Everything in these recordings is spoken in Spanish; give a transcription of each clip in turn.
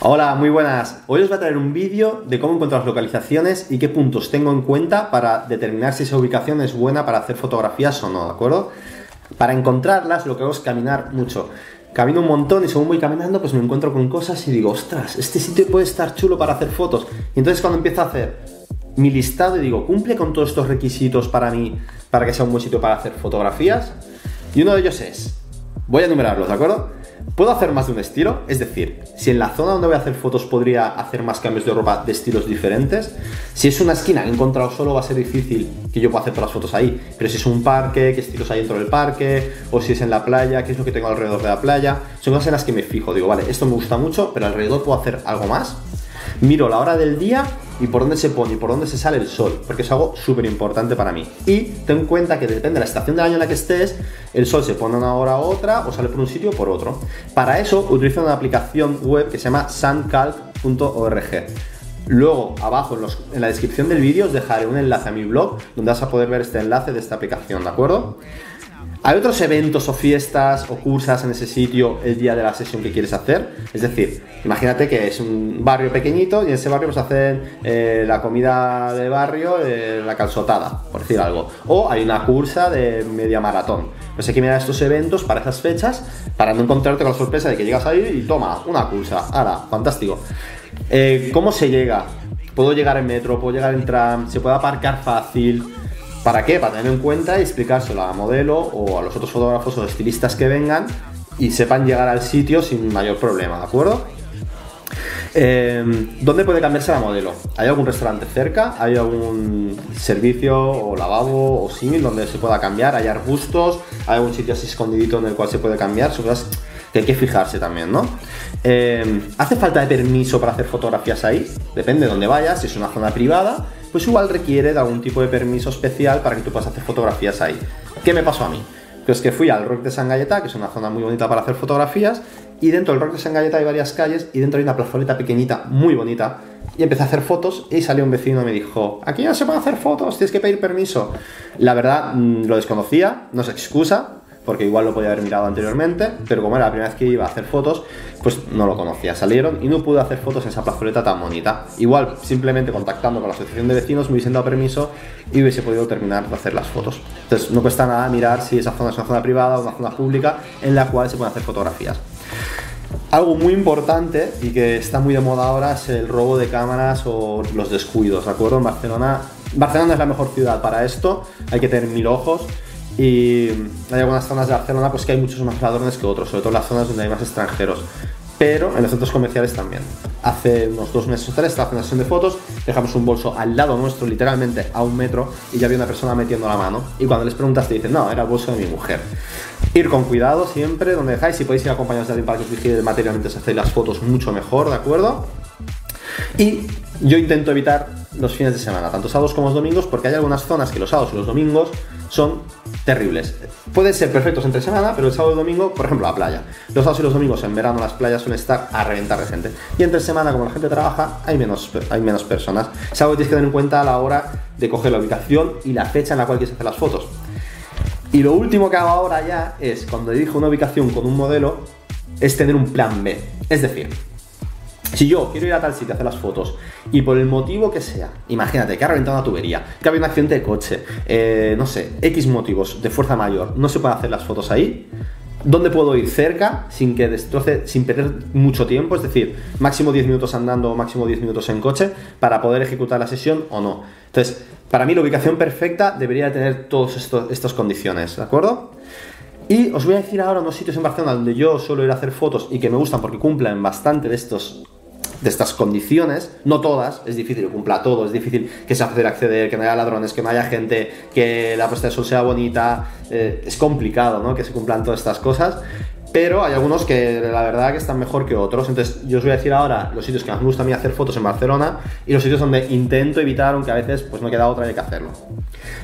Hola, muy buenas. Hoy os voy a traer un vídeo de cómo encontrar las localizaciones y qué puntos tengo en cuenta para determinar si esa ubicación es buena para hacer fotografías o no, ¿de acuerdo? Para encontrarlas lo que hago es caminar mucho. Camino un montón y según voy caminando pues me encuentro con cosas y digo, ostras, este sitio puede estar chulo para hacer fotos. Y entonces cuando empiezo a hacer mi listado y digo, ¿cumple con todos estos requisitos para mí, para que sea un buen sitio para hacer fotografías? Y uno de ellos es, voy a enumerarlos, ¿de acuerdo? ¿Puedo hacer más de un estilo? Es decir, si en la zona donde voy a hacer fotos podría hacer más cambios de ropa de estilos diferentes. Si es una esquina que he encontrado solo, va a ser difícil que yo pueda hacer todas las fotos ahí. Pero si es un parque, qué estilos hay dentro del parque, o si es en la playa, qué es lo que tengo alrededor de la playa. Son cosas en las que me fijo. Digo, vale, esto me gusta mucho, pero alrededor puedo hacer algo más. Miro la hora del día y por dónde se pone y por dónde se sale el sol, porque es algo súper importante para mí. Y ten en cuenta que depende de la estación del año en la que estés, el sol se pone una hora u otra o sale por un sitio o por otro. Para eso utilizo una aplicación web que se llama suncalc.org. Luego, abajo en, la descripción del vídeo os dejaré un enlace a mi blog donde vas a poder ver este enlace de esta aplicación, ¿de acuerdo? ¿Hay otros eventos o fiestas o cursas en ese sitio el día de la sesión que quieres hacer? Es decir, imagínate que es un barrio pequeñito y en ese barrio pues hacen eh, la comida de barrio, eh, la calzotada, por decir algo. O hay una cursa de media maratón. Pues hay que mirar estos eventos para esas fechas para no encontrarte con la sorpresa de que llegas ahí y toma, una cursa. ¡Hala! Fantástico. Eh, ¿Cómo se llega? ¿Puedo llegar en metro? ¿Puedo llegar en tram? ¿Se puede aparcar fácil? ¿Para qué? Para tener en cuenta y explicárselo a la modelo o a los otros fotógrafos o estilistas que vengan y sepan llegar al sitio sin mayor problema, ¿de acuerdo? Eh, ¿Dónde puede cambiarse la modelo? ¿Hay algún restaurante cerca? ¿Hay algún servicio o lavabo o símil donde se pueda cambiar? ¿Hay arbustos? ¿Hay algún sitio así escondidito en el cual se puede cambiar? Son cosas que hay que fijarse también, ¿no? Eh, ¿Hace falta de permiso para hacer fotografías ahí? Depende de dónde vayas, si es una zona privada pues igual requiere de algún tipo de permiso especial para que tú puedas hacer fotografías ahí. ¿Qué me pasó a mí? Pues que fui al Rock de San Galleta, que es una zona muy bonita para hacer fotografías, y dentro del Rock de San Galleta hay varias calles y dentro hay una plazoleta pequeñita, muy bonita, y empecé a hacer fotos y salió un vecino y me dijo, aquí ya se pueden hacer fotos, tienes que pedir permiso. La verdad, mm, lo desconocía, no se excusa, porque igual lo podía haber mirado anteriormente, pero como era la primera vez que iba a hacer fotos, pues no lo conocía. Salieron y no pude hacer fotos en esa plazoleta tan bonita. Igual, simplemente contactando con la asociación de vecinos, me hubiesen dado permiso y hubiese podido terminar de hacer las fotos. Entonces, no cuesta nada mirar si esa zona es una zona privada o una zona pública en la cual se pueden hacer fotografías. Algo muy importante y que está muy de moda ahora es el robo de cámaras o los descuidos, ¿de acuerdo? En Barcelona, Barcelona es la mejor ciudad para esto, hay que tener mil ojos, y hay algunas zonas de Barcelona pues que hay muchos más ladrones que otros, sobre todo las zonas donde hay más extranjeros. Pero en los centros comerciales también. Hace unos dos meses o tres estaba haciendo una sesión de fotos, dejamos un bolso al lado nuestro, literalmente a un metro, y ya había una persona metiendo la mano. Y cuando les preguntas te dicen, no, era el bolso de mi mujer. Ir con cuidado siempre, donde dejáis, si podéis ir acompañados de alguien para que os vigile materialmente, se hacéis las fotos mucho mejor, ¿de acuerdo? Y yo intento evitar los fines de semana, tanto sábados como los domingos, porque hay algunas zonas que los sábados y los domingos son terribles. Pueden ser perfectos entre semana, pero el sábado y domingo, por ejemplo, la playa. Los sábados y los domingos en verano las playas suelen estar a reventar de gente. Y entre semana, como la gente trabaja, hay menos, hay menos personas. Que tienes que tener en cuenta a la hora de coger la ubicación y la fecha en la cual quieres hacer las fotos. Y lo último que hago ahora ya es, cuando dirijo una ubicación con un modelo, es tener un plan B. Es decir, si yo quiero ir a tal sitio a hacer las fotos y por el motivo que sea, imagínate que ha reventado una tubería, que ha habido un accidente de coche, eh, no sé, X motivos de fuerza mayor, no se pueden hacer las fotos ahí, ¿dónde puedo ir cerca sin que destroce, sin perder mucho tiempo? Es decir, máximo 10 minutos andando o máximo 10 minutos en coche para poder ejecutar la sesión o no. Entonces, para mí la ubicación perfecta debería tener todas estas condiciones, ¿de acuerdo? Y os voy a decir ahora unos sitios en Barcelona donde yo suelo ir a hacer fotos y que me gustan porque cumplen bastante de estos de estas condiciones, no todas, es difícil que cumpla todo, es difícil que sea fácil acceder, que no haya ladrones, que no haya gente, que la puesta de sol sea bonita, eh, es complicado, ¿no? Que se cumplan todas estas cosas, pero hay algunos que la verdad que están mejor que otros. Entonces, yo os voy a decir ahora los sitios que más me gusta a mí hacer fotos en Barcelona y los sitios donde intento evitar, aunque a veces pues no queda otra hay que hacerlo.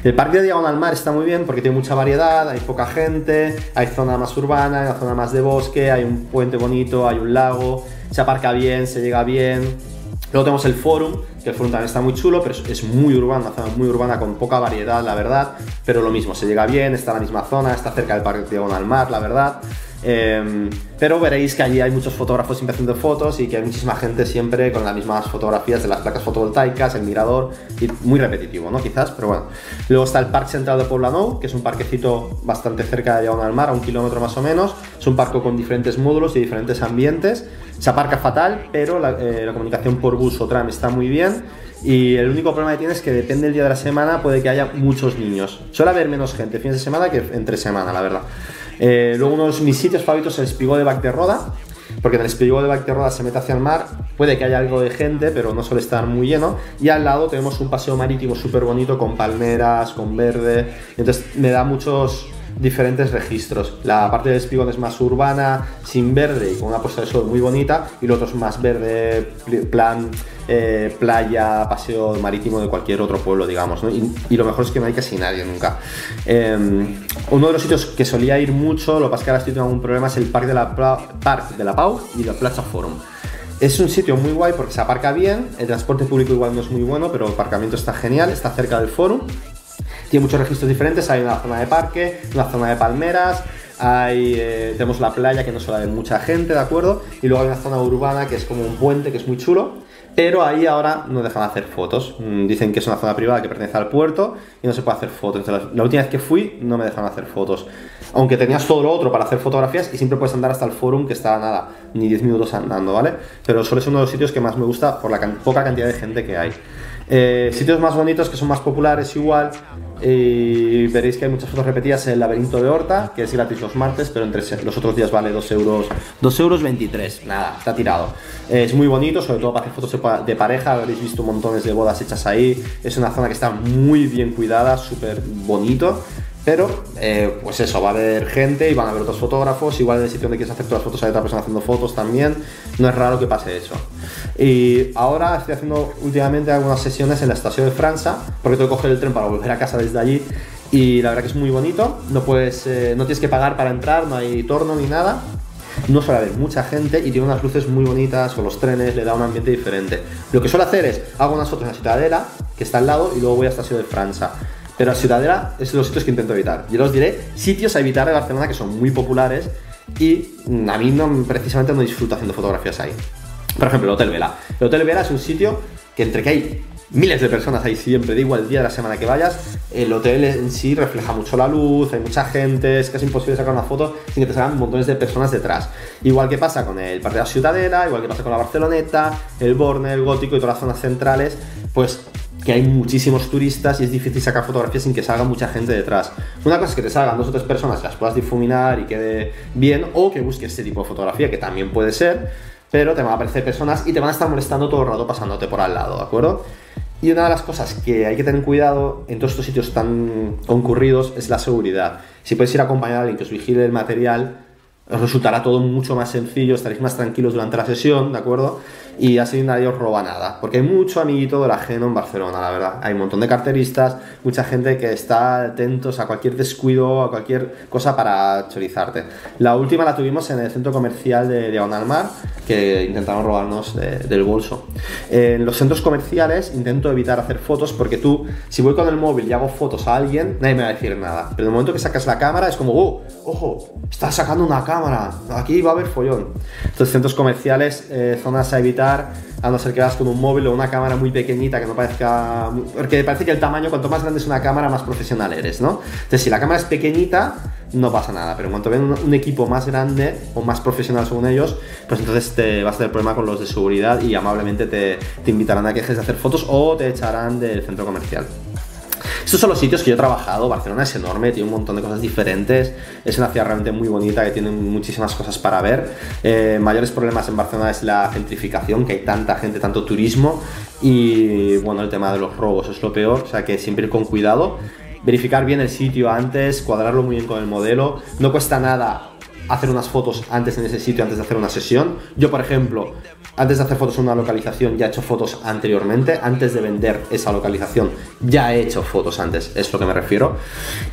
El parque de Diagonal Mar está muy bien porque tiene mucha variedad, hay poca gente, hay zona más urbana, hay una zona más de bosque, hay un puente bonito, hay un lago, se aparca bien, se llega bien. Luego tenemos el Forum, que el Forum también está muy chulo, pero es muy urbana, una zona muy urbana con poca variedad, la verdad. Pero lo mismo, se llega bien, está en la misma zona, está cerca del Parque de Diagonal Mar, la verdad. Em, pero veréis que allí hay muchos fotógrafos siempre haciendo fotos y que hay muchísima gente siempre con las mismas fotografías de las placas fotovoltaicas, el mirador, y muy repetitivo, ¿no? Quizás, pero bueno. Luego está el Parque Central de Poblenou, que es un parquecito bastante cerca de Lleón al Mar, a un kilómetro más o menos. Es un parque con diferentes módulos y diferentes ambientes. Se aparca fatal, pero la, eh, la comunicación por bus o tram está muy bien. Y el único problema que tiene es que depende del día de la semana, puede que haya muchos niños. Suele haber menos gente fines de semana que entre semana, la verdad. Eh, luego uno de mis sitios favoritos es el Espigó de Bac de Roda, porque en el Espigó de Bac de Roda se mete hacia el mar, puede que haya algo de gente, pero no suele estar muy lleno. Y al lado tenemos un paseo marítimo súper bonito con palmeras, con verde. Entonces me da muchos diferentes registros. La parte del espigón es más urbana, sin verde y con una puesta de sol muy bonita, y lo otro es más verde, plan eh, playa, paseo marítimo de cualquier otro pueblo, digamos. Y, lo mejor es que no hay casi nadie nunca. Em, uno de los sitios que solía ir mucho, lo que pasa es que ahora estoy teniendo un problema, es el Parque de la, de la Pau y la Plaza Forum. Es un sitio muy guay porque se aparca bien, el transporte público igual no es muy bueno, pero el aparcamiento está genial, está cerca del forum tiene muchos registros diferentes, hay una zona de parque, una zona de palmeras, hay, eh, tenemos la playa que no suele haber mucha gente, ¿de acuerdo? Y luego hay una zona urbana que es como un puente que es muy chulo, pero ahí ahora no dejan hacer fotos. Mm, dicen que es una zona privada que pertenece al puerto y no se puede hacer fotos. la última vez que fui no me dejaron hacer fotos. Aunque tenías todo lo otro para hacer fotografías y siempre puedes andar hasta el forum que está nada, ni 10 minutos andando, ¿vale? Pero suele ser uno de los sitios que más me gusta por la poca cantidad de gente que hay. Eh, sitios más bonitos que son más populares igual y veréis que hay muchas fotos repetidas en el laberinto de Horta, que es gratis los martes, pero entre los otros días vale 2 euros, 2 euros 23, nada, está tirado. Es muy bonito, sobre todo para hacer fotos de pareja, habréis visto montones de bodas hechas ahí, es una zona que está muy bien cuidada, súper bonito. Pero, eh, pues eso, va a haber gente y van a haber otros fotógrafos. Igual en el sitio donde quieres hacer todas las fotos hay otra persona haciendo fotos también. No es raro que pase eso. Y ahora estoy haciendo últimamente algunas sesiones en la estación de Francia, porque tengo que coger el tren para volver a casa desde allí. Y la verdad que es muy bonito. No, puedes, eh, no tienes que pagar para entrar, no hay torno ni nada. No suele haber mucha gente y tiene unas luces muy bonitas con los trenes, le da un ambiente diferente. Lo que suelo hacer es, hago unas fotos en la Ciudadela, que está al lado, y luego voy a la estación de Francia. Pero a Ciudadela es los sitios que intento evitar. Yo os diré sitios a evitar de Barcelona que son muy populares y a mí no, precisamente no disfruto haciendo fotografías ahí. Por ejemplo, el Hotel Vela. El Hotel Vela es un sitio que entre que hay miles de personas ahí siempre, da igual el día de la semana que vayas, el hotel en sí refleja mucho la luz, hay mucha gente, es casi imposible sacar una foto sin que te salgan montones de personas detrás. Igual que pasa con el Parque de la Ciudadela, igual que pasa con la Barceloneta, el Borne, el Gótico y todas las zonas centrales, pues que hay muchísimos turistas y es difícil sacar fotografías sin que salga mucha gente detrás. Una cosa es que te salgan dos o tres personas, las puedas difuminar y quede bien, o que busques este tipo de fotografía, que también puede ser, pero te van a aparecer personas y te van a estar molestando todo el rato pasándote por al lado, ¿de acuerdo? Y una de las cosas que hay que tener cuidado en todos estos sitios tan concurridos es la seguridad. Si puedes ir acompañado de alguien que os vigile el material, resultará todo mucho más sencillo, estaréis más tranquilos durante la sesión, ¿de acuerdo? y así nadie os roba nada. Porque hay mucho amiguito del ajeno en Barcelona, la verdad. Hay un montón de carteristas, mucha gente que está atentos a cualquier descuido, a cualquier cosa para chorizarte. La última la tuvimos en el centro comercial de Diagonal Mar, que intentaron robarnos del bolso. En los centros comerciales intento evitar hacer fotos porque tú, si voy con el móvil y hago fotos a alguien, nadie me va a decir nada. Pero en el momento que sacas la cámara es como, oh, ojo, estás sacando una cámara, aquí va a haber follón. Entonces, centros comerciales, eh, zonas a evitar a no ser que vas con un móvil o una cámara muy pequeñita que no parezca. Porque parece que el tamaño, cuanto más grande es una cámara, más profesional eres, ¿no? Entonces, si la cámara es pequeñita, no pasa nada, pero en cuanto ven un, equipo más grande o más profesional según ellos, pues entonces te vas a tener problema con los de seguridad y amablemente te, te invitarán a que dejes de hacer fotos o te echarán del centro comercial. Estos son los sitios que yo he trabajado. Barcelona es enorme, tiene un montón de cosas diferentes. Es una ciudad realmente muy bonita que tiene muchísimas cosas para ver. Eh, mayores problemas en Barcelona es la gentrificación, que hay tanta gente, tanto turismo. Y bueno, el tema de los robos es lo peor. O sea que siempre ir con cuidado. Verificar bien el sitio antes, cuadrarlo muy bien con el modelo. No cuesta nada hacer unas fotos antes en ese sitio, antes de hacer una sesión. Yo, por ejemplo, antes de hacer fotos en una localización ya he hecho fotos anteriormente, antes de vender esa localización ya he hecho fotos antes, es lo que me refiero.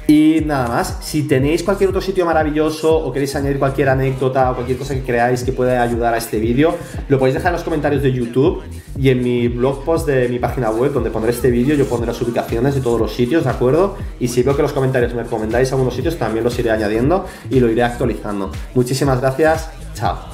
Y nada más, si tenéis cualquier otro sitio maravilloso o queréis añadir cualquier anécdota o cualquier cosa que creáis que pueda ayudar a este vídeo, lo podéis dejar en los comentarios de YouTube Y en mi blog post de mi página web, donde pondré este vídeo, yo pondré las ubicaciones de todos los sitios, ¿de acuerdo? Y si veo que los comentarios me recomendáis algunos sitios, también los iré añadiendo y lo iré actualizando. Muchísimas gracias. Chao.